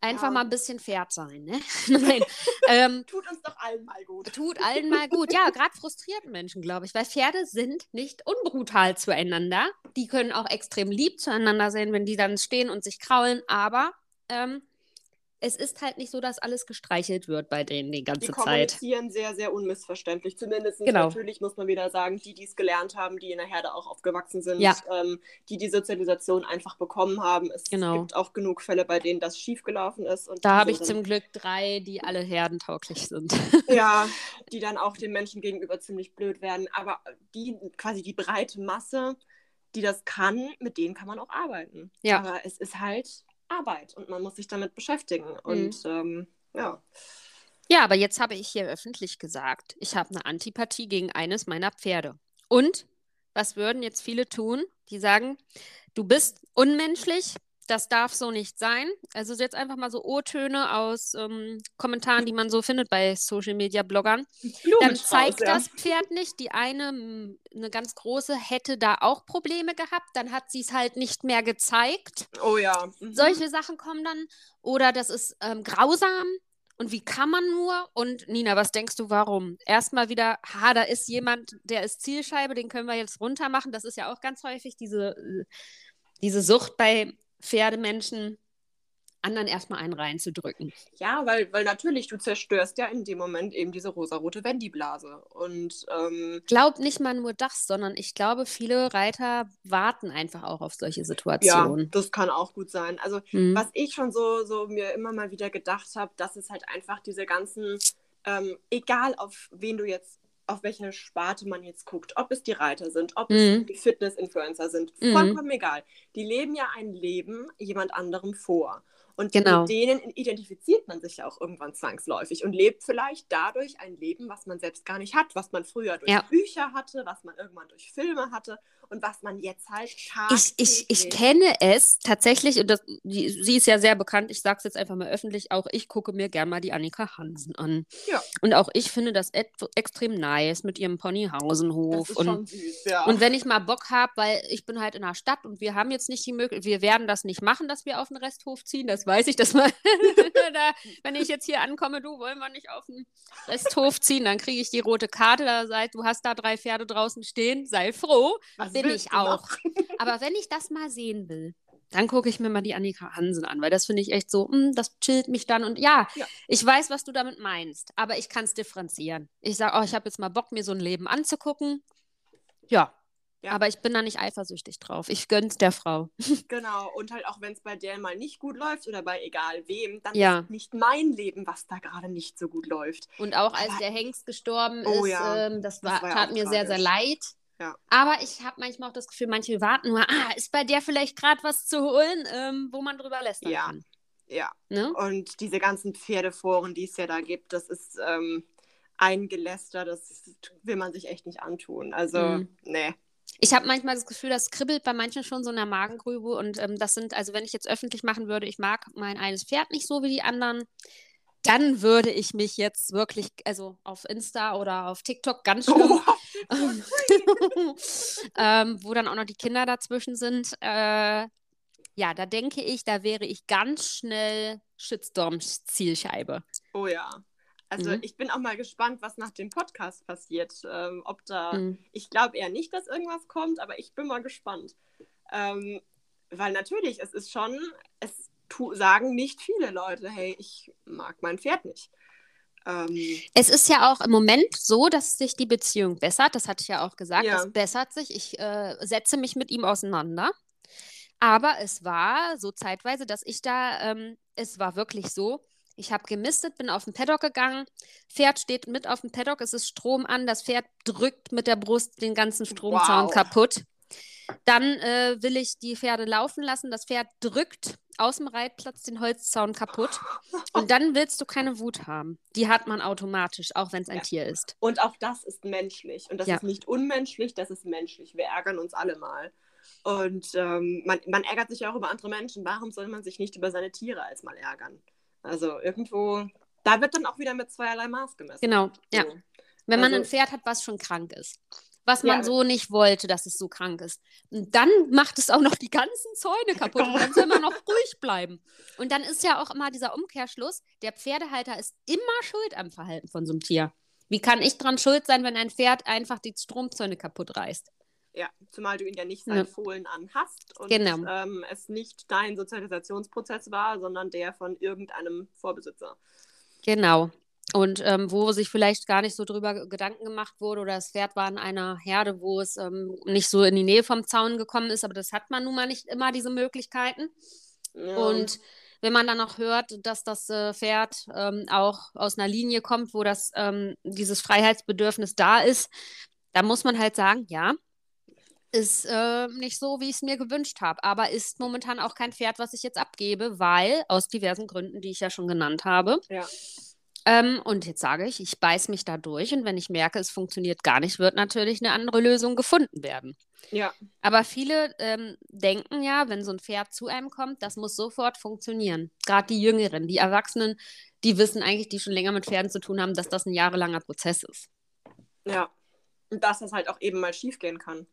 Einfach ja. mal ein bisschen Pferd sein, ne? Nein. ähm, tut uns doch allen mal gut. Tut allen mal gut. Ja, gerade frustrierten Menschen, glaube ich, weil Pferde sind nicht unbrutal zueinander. Die können auch extrem lieb zueinander sein, wenn die dann stehen und sich kraulen, aber ähm, es ist halt nicht so, dass alles gestreichelt wird bei denen die ganze Zeit. Die kommunizieren sehr, sehr unmissverständlich. Zumindest genau. natürlich muss man wieder sagen, die, die es gelernt haben, die in der Herde auch aufgewachsen sind, ja. ähm, die die Sozialisation einfach bekommen haben. Es genau. gibt auch genug Fälle, bei denen das schiefgelaufen ist. Und da habe ich zum Glück drei, die alle herdentauglich sind. ja, die dann auch den Menschen gegenüber ziemlich blöd werden. Aber die quasi die breite Masse, die das kann, mit denen kann man auch arbeiten. Ja. Aber es ist halt Arbeit und man muss sich damit beschäftigen. Mhm. Und ähm, ja. Ja, aber jetzt habe ich hier öffentlich gesagt, ich habe eine Antipathie gegen eines meiner Pferde. Und was würden jetzt viele tun? Die sagen, du bist unmenschlich, das darf so nicht sein. Also jetzt einfach mal so O-Töne aus ähm, Kommentaren, die man so findet bei Social Media Bloggern. Dann zeigt ja. das Pferd nicht. Die eine, eine ganz große, hätte da auch Probleme gehabt. Dann hat sie es halt nicht mehr gezeigt. Oh ja. Mhm. Solche Sachen kommen dann. Oder das ist ähm, grausam. Und wie kann man nur? Und Nina, was denkst du, warum? Erstmal wieder, ha, da ist jemand, der ist Zielscheibe, den können wir jetzt runter machen. Das ist ja auch ganz häufig diese, äh, diese Sucht bei Pferdemenschen anderen erstmal einen reinzudrücken. Ja, weil, weil natürlich, du zerstörst ja in dem Moment eben diese rosarote Wendy-Blase. Und ähm, glaub nicht mal nur das, sondern ich glaube, viele Reiter warten einfach auch auf solche Situationen. Ja, das kann auch gut sein. Also, hm. was ich schon so, so mir immer mal wieder gedacht habe, dass es halt einfach diese ganzen, ähm, egal auf wen du jetzt auf welche Sparte man jetzt guckt, ob es die Reiter sind, ob mhm. es die Fitness-Influencer sind, mhm. vollkommen mhm. egal. Die leben ja ein Leben jemand anderem vor. Und genau. mit denen identifiziert man sich ja auch irgendwann zwangsläufig und lebt vielleicht dadurch ein Leben, was man selbst gar nicht hat, was man früher durch ja. Bücher hatte, was man irgendwann durch Filme hatte und was man jetzt halt ich, ich, ich kenne es tatsächlich, und das, die, sie ist ja sehr bekannt, ich sage es jetzt einfach mal öffentlich, auch ich gucke mir gerne mal die Annika Hansen an. Ja. Und auch ich finde das extrem nice mit ihrem Ponyhausenhof. Das ist und, schon süß, ja. und wenn ich mal Bock habe, weil ich bin halt in der Stadt und wir haben jetzt nicht die Möglichkeit, wir werden das nicht machen, dass wir auf den Resthof ziehen, das weiß ich, dass man, da, wenn ich jetzt hier ankomme, du, wollen wir nicht auf den Resthof ziehen, dann kriege ich die rote Karte, da seid, du hast da drei Pferde draußen stehen, sei froh. Was bin ich auch. Aber wenn ich das mal sehen will, dann gucke ich mir mal die Annika Hansen an, weil das finde ich echt so, mh, hm, das chillt mich dann. Und ja, ja, ich weiß, was du damit meinst, aber ich kann es differenzieren. Ich sage, oh, ich habe jetzt mal Bock, mir so ein Leben anzugucken. Ja, ja. Aber ich bin da nicht eifersüchtig drauf. Ich gönn's der Frau. Genau. Und halt auch wenn es bei der mal nicht gut läuft oder bei egal wem, dann ja. ist nicht mein Leben, was da gerade nicht so gut läuft. Und auch als Aber, der Hengst gestorben oh, ist, ja. ähm, das, war, das war tat mir tragisch. sehr, sehr leid. Ja. Aber ich habe manchmal auch das Gefühl, manche warten nur, ah, ist bei der vielleicht gerade was zu holen, ähm, wo man drüber lästern ja. kann. Ja. Ne? Und diese ganzen Pferdeforen, die es ja da gibt, das ist ähm, ein Geläster, das will man sich echt nicht antun. Also, mhm. nee. Ich habe manchmal das Gefühl, das kribbelt bei manchen schon so in der Magengrübe. Und ähm, das sind, also wenn ich jetzt öffentlich machen würde, ich mag mein eines Pferd nicht so wie die anderen, dann würde ich mich jetzt wirklich, also auf Insta oder auf TikTok ganz schlimm, oh, ähm, wo dann auch noch die Kinder dazwischen sind. Äh, ja, da denke ich, da wäre ich ganz schnell Shitstorms Zielscheibe. Oh ja. Also mhm. ich bin auch mal gespannt, was nach dem Podcast passiert. Ähm, ob da, mhm. ich glaube eher nicht, dass irgendwas kommt, aber ich bin mal gespannt. Ähm, weil natürlich, es ist schon, es sagen nicht viele Leute, hey, ich mag mein Pferd nicht. Ähm, es ist ja auch im Moment so, dass sich die Beziehung bessert. Das hatte ich ja auch gesagt. Ja. Es bessert sich. Ich äh, setze mich mit ihm auseinander. Aber es war so zeitweise, dass ich da, ähm, es war wirklich so, ich habe gemistet, bin auf den Paddock gegangen. Pferd steht mit auf dem Paddock, es ist Strom an. Das Pferd drückt mit der Brust den ganzen Stromzaun wow. kaputt. Dann äh, will ich die Pferde laufen lassen. Das Pferd drückt aus dem Reitplatz den Holzzaun kaputt. Und dann willst du keine Wut haben. Die hat man automatisch, auch wenn es ein ja. Tier ist. Und auch das ist menschlich. Und das ja. ist nicht unmenschlich, das ist menschlich. Wir ärgern uns alle mal. Und ähm, man, man, ärgert sich ja auch über andere Menschen. Warum soll man sich nicht über seine Tiere als mal ärgern? Also irgendwo, da wird dann auch wieder mit zweierlei Maß gemessen. Genau, so. ja. Wenn also, man ein Pferd hat, was schon krank ist was man ja. so nicht wollte, dass es so krank ist. Und dann macht es auch noch die ganzen Zäune kaputt. Und dann soll man noch ruhig bleiben. Und dann ist ja auch immer dieser Umkehrschluss, der Pferdehalter ist immer schuld am Verhalten von so einem Tier. Wie kann ich dran schuld sein, wenn ein Pferd einfach die Stromzäune kaputt reißt? Ja, zumal du ihn ja nicht sein ja. Fohlen anhast und genau. ähm, es nicht dein Sozialisationsprozess war, sondern der von irgendeinem Vorbesitzer. Genau. Und ähm, wo sich vielleicht gar nicht so drüber Gedanken gemacht wurde oder das Pferd war in einer Herde, wo es ähm, nicht so in die Nähe vom Zaun gekommen ist, aber das hat man nun mal nicht immer, diese Möglichkeiten. Ja. Und wenn man dann auch hört, dass das äh, Pferd ähm, auch aus einer Linie kommt, wo das, ähm, dieses Freiheitsbedürfnis da ist, da muss man halt sagen, ja, ist äh, nicht so, wie ich es mir gewünscht habe, aber ist momentan auch kein Pferd, was ich jetzt abgebe, weil aus diversen Gründen, die ich ja schon genannt habe. Ja Ähm, und jetzt sage ich, ich beiß mich da durch und wenn ich merke, es funktioniert gar nicht, wird natürlich eine andere Lösung gefunden werden. Ja. Aber viele ähm, denken ja, wenn so ein Pferd zu einem kommt, das muss sofort funktionieren. Gerade die Jüngeren, die Erwachsenen, die wissen eigentlich, die schon länger mit Pferden zu tun haben, dass das ein jahrelanger Prozess ist. Ja. Und dass das halt auch eben mal schiefgehen kann.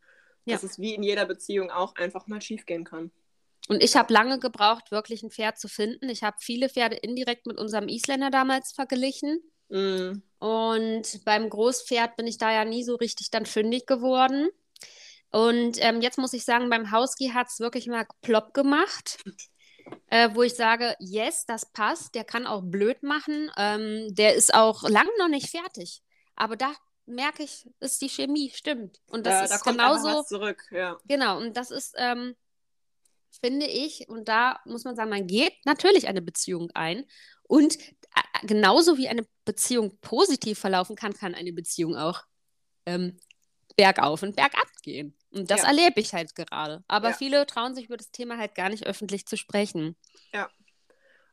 Ja. Dass es wie in jeder Beziehung auch einfach mal schiefgehen kann. Und ich habe lange gebraucht, wirklich ein Pferd zu finden. Ich habe viele Pferde indirekt mit unserem Isländer damals verglichen. Mm. Und beim Großpferd bin ich da ja nie so richtig dann fündig geworden. Und ähm, jetzt muss ich sagen, beim Husky hat es wirklich mal plopp gemacht. Äh, wo ich sage, yes, das passt, der kann auch blöd machen, ähm, der ist auch lang noch nicht fertig. Aber da merke ich, ist die Chemie, stimmt. Und das ja, ist da kommt genauso. zurück, ja. Genau, und das ist, ähm, finde ich, und da muss man sagen, man geht natürlich eine Beziehung ein. Und äh, genauso wie eine Beziehung positiv verlaufen kann, kann eine Beziehung auch ähm, bergauf und bergab gehen. Und das ja. erlebe ich halt gerade. Aber ja. viele trauen sich über das Thema halt gar nicht öffentlich zu sprechen. Ja.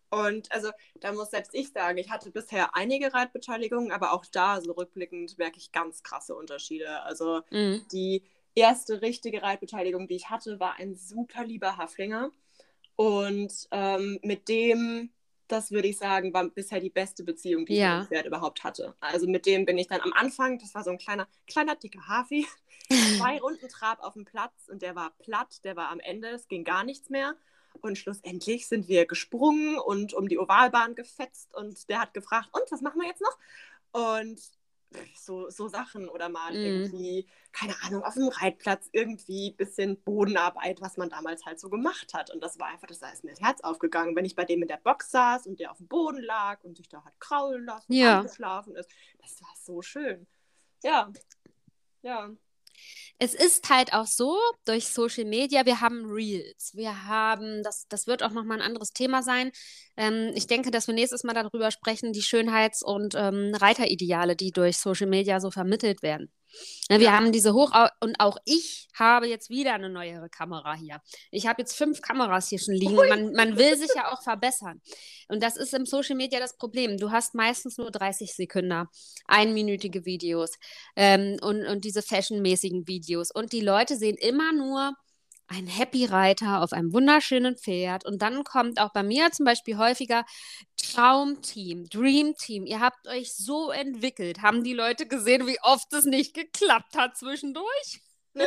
Und also da muss selbst ich sagen, ich hatte bisher einige Reitbeteiligungen, aber auch da so rückblickend merke ich ganz krasse Unterschiede. Also mhm. die erste richtige Reitbeteiligung, die ich hatte, war ein super lieber Haflinger. Und ähm, mit dem das würde ich sagen, war bisher die beste Beziehung, die ja. ich mit dem Pferd überhaupt hatte. Also mit dem bin ich dann am Anfang, das war so ein kleiner, kleiner dicker Hafi, zwei Runden Trab auf dem Platz und der war platt, der war am Ende, es ging gar nichts mehr. Und schlussendlich sind wir gesprungen und um die Ovalbahn gefetzt und der hat gefragt, und was machen wir jetzt noch? Und so, so Sachen oder mal mm. irgendwie, keine Ahnung, auf dem Reitplatz irgendwie ein bisschen Bodenarbeit, was man damals halt so gemacht hat. Und das war einfach, das ist mir das Herz aufgegangen, wenn ich bei dem in der Box saß und der auf dem Boden lag und sich da hat kraulen lassen, ja. geschlafen ist. Das war so schön. Ja. Ja es ist halt auch so, durch Social Media, wir haben Reels, wir haben, das, das wird auch nochmal ein anderes Thema sein. Ähm, ich denke, dass wir nächstes Mal darüber sprechen, die Schönheits- und ähm, Reiterideale, die durch Social Media so vermittelt werden. Ja, wir ja. haben diese Hoch- und auch ich habe jetzt wieder eine neuere Kamera hier. Ich habe jetzt fünf Kameras hier schon liegen. Man, man will sich ja auch verbessern. Und das ist im Social Media das Problem. Du hast meistens nur 30 Sekunden, einminütige Videos ähm, und, und diese fashionmäßigen Videos. Und die Leute sehen immer nur ein Happy Reiter auf einem wunderschönen Pferd. Und dann kommt auch bei mir zum Beispiel häufiger Traumteam, Dreamteam. Ihr habt euch so entwickelt. Haben die Leute gesehen, wie oft es nicht geklappt hat zwischendurch?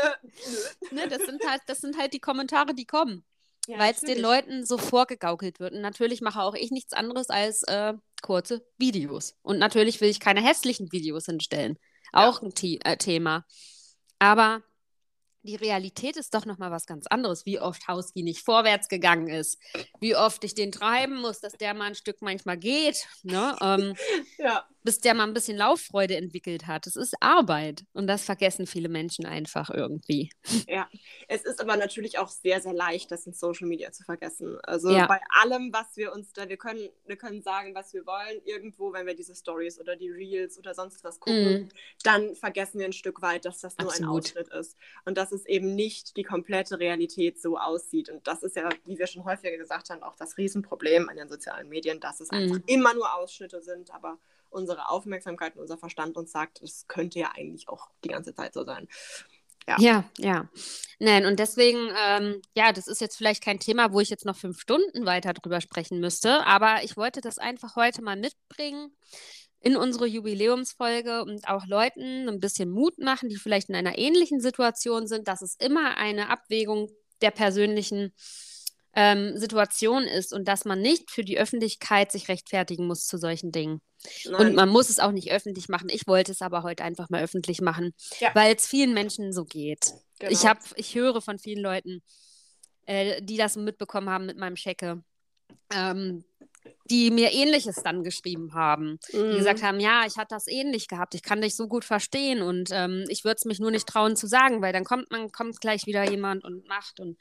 Ne, das, sind halt, das sind halt die Kommentare, die kommen. Ja, weil es den Leuten so vorgegaukelt wird. Und natürlich mache auch ich nichts anderes als äh, kurze Videos. Und natürlich will ich keine hässlichen Videos hinstellen. Auch ja. ein The äh, Thema. Aber die Realität ist doch nochmal was ganz anderes, wie oft Hauski nicht vorwärts gegangen ist, wie oft ich den treiben muss, dass der mal ein Stück manchmal geht, ne? Ähm, ja. Bis der mal ein bisschen Lauffreude entwickelt hat. Es ist Arbeit und das vergessen viele Menschen einfach irgendwie. Ja, es ist aber natürlich auch sehr, sehr leicht, das in Social Media zu vergessen. Also ja. bei allem, was wir uns da, wir können, wir können sagen, was wir wollen, irgendwo, wenn wir diese Stories oder die Reels oder sonst was gucken, mm. dann vergessen wir ein Stück weit, dass das nur Absolut. ein Ausschnitt ist. Und das dass es eben nicht die komplette Realität so aussieht. Und das ist ja, wie wir schon häufiger gesagt haben, auch das Riesenproblem an den sozialen Medien, dass es mhm. einfach immer nur Ausschnitte sind, aber unsere Aufmerksamkeit und unser Verstand uns sagt, es könnte ja eigentlich auch die ganze Zeit so sein. Ja, ja. ja. Nein, und deswegen, ähm, ja, das ist jetzt vielleicht kein Thema, wo ich jetzt noch fünf Stunden weiter drüber sprechen müsste, aber ich wollte das einfach heute mal mitbringen, in unsere Jubiläumsfolge und auch Leuten ein bisschen Mut machen, die vielleicht in einer ähnlichen Situation sind, dass es immer eine Abwägung der persönlichen ähm, Situation ist und dass man nicht für die Öffentlichkeit sich rechtfertigen muss zu solchen Dingen. Nein. Und man muss es auch nicht öffentlich machen. Ich wollte es aber heute einfach mal öffentlich machen, ja. weil es vielen Menschen so geht. Genau. Ich, hab, ich höre von vielen Leuten, äh, die das mitbekommen haben mit meinem Schecke. Ähm, die mir Ähnliches dann geschrieben haben. Mhm. Die gesagt haben, ja, ich hatte das ähnlich gehabt, ich kann dich so gut verstehen und ähm, ich würde es mich nur nicht trauen zu sagen, weil dann kommt man, kommt gleich wieder jemand und macht und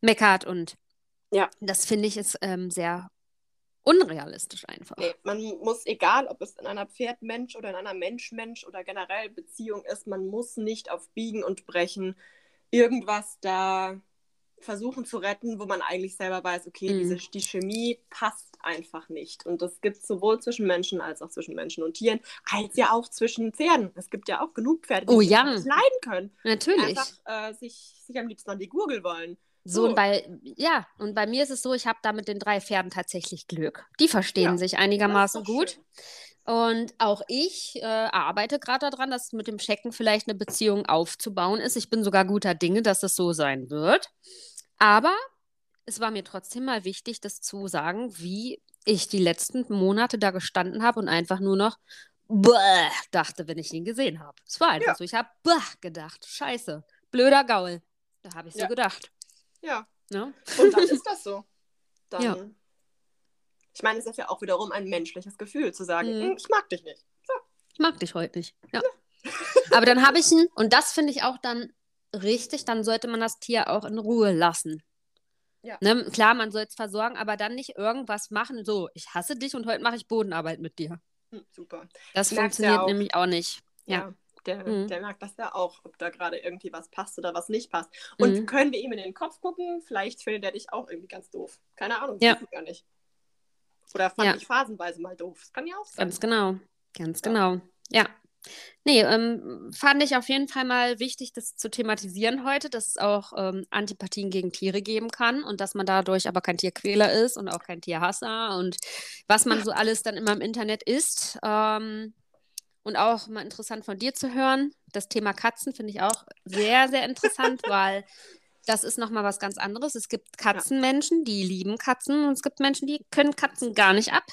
meckert und ja. das finde ich ist ähm, sehr unrealistisch einfach. Nee, man muss, egal ob es in einer Pferd-Mensch oder in einer Mensch-Mensch oder generell Beziehung ist, man muss nicht auf Biegen und Brechen irgendwas da versuchen zu retten, wo man eigentlich selber weiß, okay, mhm. diese, die Chemie passt einfach nicht. Und das gibt es sowohl zwischen Menschen als auch zwischen Menschen und Tieren, als ja auch zwischen Pferden. Es gibt ja auch genug Pferde, die oh, ja. nicht leiden können. Natürlich. Die einfach äh, sich, sich am liebsten an die Gurgel wollen. So, und bei, ja, und bei mir ist es so, ich habe da mit den drei Pferden tatsächlich Glück. Die verstehen ja, sich einigermaßen gut. Schön. Und auch ich äh, arbeite gerade daran, dass mit dem Checken vielleicht eine Beziehung aufzubauen ist. Ich bin sogar guter Dinge, dass es so sein wird. Aber es war mir trotzdem mal wichtig, das zu sagen, wie ich die letzten Monate da gestanden habe und einfach nur noch dachte, wenn ich ihn gesehen habe. Es war einfach ja. so. Ich habe gedacht. Scheiße. Blöder Gaul. Da habe ich so ja. gedacht. Ja. Ne? Und dann ist das so. Dann, ja. Ich meine, es ist ja auch wiederum ein menschliches Gefühl, zu sagen, mhm. Hm, ich mag dich nicht. So. Ich mag dich heute nicht. Ja. ja. Aber dann habe ich ihn, und das finde ich auch dann richtig, dann sollte man das Tier auch in Ruhe lassen. Ja. Ne? Klar, man soll es versorgen, aber dann nicht irgendwas machen, so, ich hasse dich und heute mache ich Bodenarbeit mit dir. Hm, super. Das funktioniert nämlich auch nicht. Ja. ja. Der, mhm. der merkt das ja auch, ob da gerade irgendwie was passt oder was nicht passt. Und mhm. können wir ihm in den Kopf gucken? Vielleicht findet er dich auch irgendwie ganz doof. Keine Ahnung, ja. gar nicht. Oder fand ja. ich phasenweise mal doof. Das kann ja auch sein. Ganz genau. Ganz ja. genau. Ja. Nee, ähm, fand ich auf jeden Fall mal wichtig, das zu thematisieren heute, dass es auch ähm, Antipathien gegen Tiere geben kann und dass man dadurch aber kein Tierquäler ist und auch kein Tierhasser und was man so alles dann immer im Internet isst. Ähm, und auch mal interessant von dir zu hören. Das Thema Katzen finde ich auch sehr, sehr interessant, weil das ist nochmal was ganz anderes. Es gibt Katzenmenschen, die lieben Katzen und es gibt Menschen, die können Katzen gar nicht ab.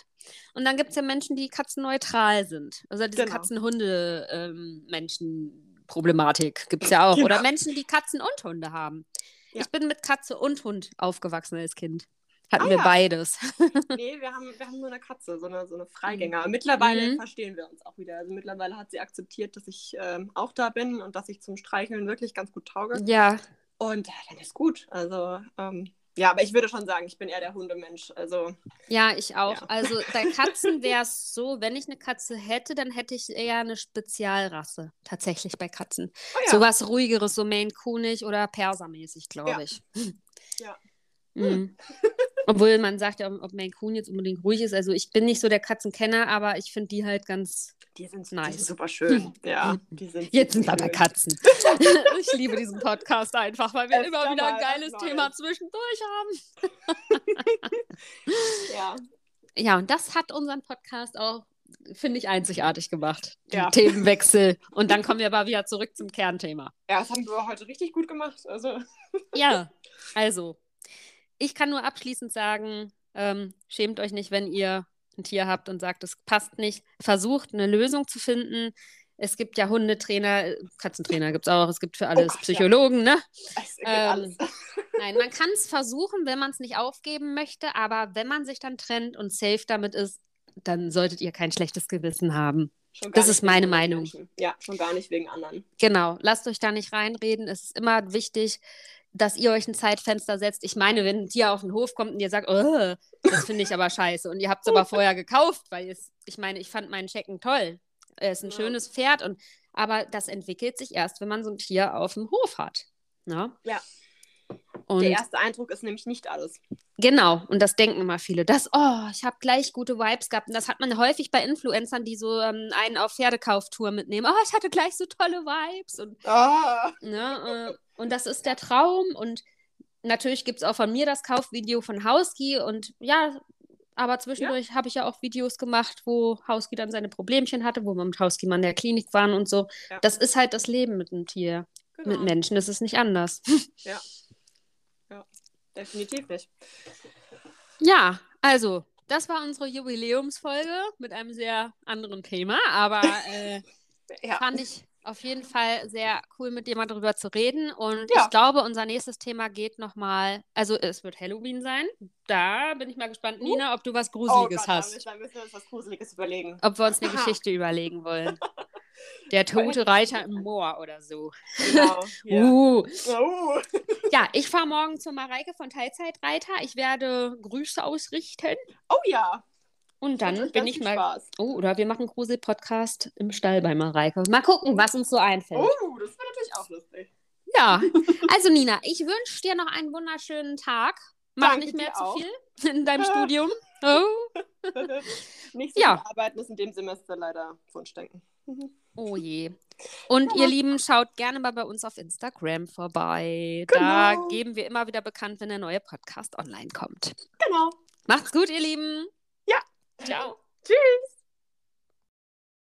Und dann gibt es ja Menschen, die katzenneutral sind. Also diese genau. Katzen-Hunde-Menschen-Problematik ähm, gibt es ja auch. Genau. Oder Menschen, die Katzen und Hunde haben. Ja. Ich bin mit Katze und Hund aufgewachsen als Kind. Hatten ah, wir ja. beides. nee, wir haben, wir haben nur eine Katze, so eine, so eine Freigänger. Mittlerweile mhm. verstehen wir uns auch wieder. Also mittlerweile hat sie akzeptiert, dass ich ähm, auch da bin und dass ich zum Streicheln wirklich ganz gut tauge. Ja. Und dann ist gut. Also, ähm, ja, aber ich würde schon sagen, ich bin eher der Hundemensch. Also, ja, ich auch. Ja. Also bei Katzen wäre es so, wenn ich eine Katze hätte, dann hätte ich eher eine Spezialrasse. Tatsächlich bei Katzen. Oh, ja. So was ruhigeres, so Maine Coonig oder Persermäßig, glaube ja. ich. Ja. Mhm. Obwohl man sagt ja, ob Maine Coon jetzt unbedingt ruhig ist. Also ich bin nicht so der Katzenkenner, aber ich finde die halt ganz die sind, nice. Die sind super schön. Ja, die sind Jetzt sind bei Katzen. ich liebe diesen Podcast einfach, weil wir immer wieder ein geiles Thema zwischendurch haben. ja. Ja, und das hat unseren Podcast auch, finde ich, einzigartig gemacht. Ja. Themenwechsel. Und dann kommen wir aber wieder zurück zum Kernthema. Ja, das haben wir heute richtig gut gemacht. Also. ja, also ich kann nur abschließend sagen, ähm, schämt euch nicht, wenn ihr ein Tier habt und sagt, es passt nicht. Versucht eine Lösung zu finden. Es gibt ja Hundetrainer, Katzentrainer gibt es auch, es gibt für alles oh Psychologen, ja. ne? Ähm, alles. nein, man kann es versuchen, wenn man es nicht aufgeben möchte, aber wenn man sich dann trennt und safe damit ist, dann solltet ihr kein schlechtes Gewissen haben. Das ist meine Meinung. Menschen. Ja, schon gar nicht wegen anderen. Genau, lasst euch da nicht reinreden. Es ist immer wichtig, dass ihr euch ein Zeitfenster setzt. Ich meine, wenn ein Tier auf den Hof kommt und ihr sagt, oh, das finde ich aber scheiße und ihr habt es aber vorher gekauft, weil es, ich meine, ich fand meinen Checken toll. Er ist ein ja. schönes Pferd und aber das entwickelt sich erst, wenn man so ein Tier auf dem Hof hat. Ne? Ja. Und der erste Eindruck ist nämlich nicht alles. Genau, und das denken immer viele. Das, oh, ich habe gleich gute Vibes gehabt. Und das hat man häufig bei Influencern, die so ähm, einen auf Pferdekauftour mitnehmen. Oh, ich hatte gleich so tolle Vibes. Und, oh. ne, äh, und das ist der Traum. Und natürlich gibt es auch von mir das Kaufvideo von Hauski. Und ja, aber zwischendurch ja. habe ich ja auch Videos gemacht, wo Hauski dann seine Problemchen hatte, wo wir mit Hauski mal in der Klinik waren und so. Ja. Das ist halt das Leben mit einem Tier, genau. mit Menschen. Das ist nicht anders. Ja. Ja, definitiv nicht. Ja, also, das war unsere Jubiläumsfolge mit einem sehr anderen Thema, aber äh, ja. fand ich auf jeden Fall sehr cool, mit dir mal darüber zu reden. Und ja. ich glaube, unser nächstes Thema geht nochmal, also es wird Halloween sein. Da bin ich mal gespannt, Nina, ob du was Gruseliges oh Gott, hast. Dann müssen wir uns was Gruseliges überlegen. Ob wir uns eine Geschichte überlegen wollen. Der tote Reiter im Moor oder so. Genau. Ja, uh. Uh. ja ich fahre morgen zur Mareike von Teilzeitreiter. Ich werde Grüße ausrichten. Oh ja. Und dann bin ich mal. Spaß. Oh, oder wir machen Grusel-Podcast im Stall bei Mareike. Mal gucken, was uns so einfällt. Oh, das wäre natürlich auch lustig. Ja, also Nina, ich wünsche dir noch einen wunderschönen Tag. Mach Danke nicht mehr zu auch. viel in deinem Studium. Oh. nicht so ja. viel arbeiten ist in dem Semester leider Wunschdenken. Oh je. Und ja. ihr Lieben, schaut gerne mal bei uns auf Instagram vorbei. Genau. Da geben wir immer wieder bekannt, wenn der neue Podcast online kommt. Genau. Macht's gut, ihr Lieben. Ja. Ciao. Tschüss.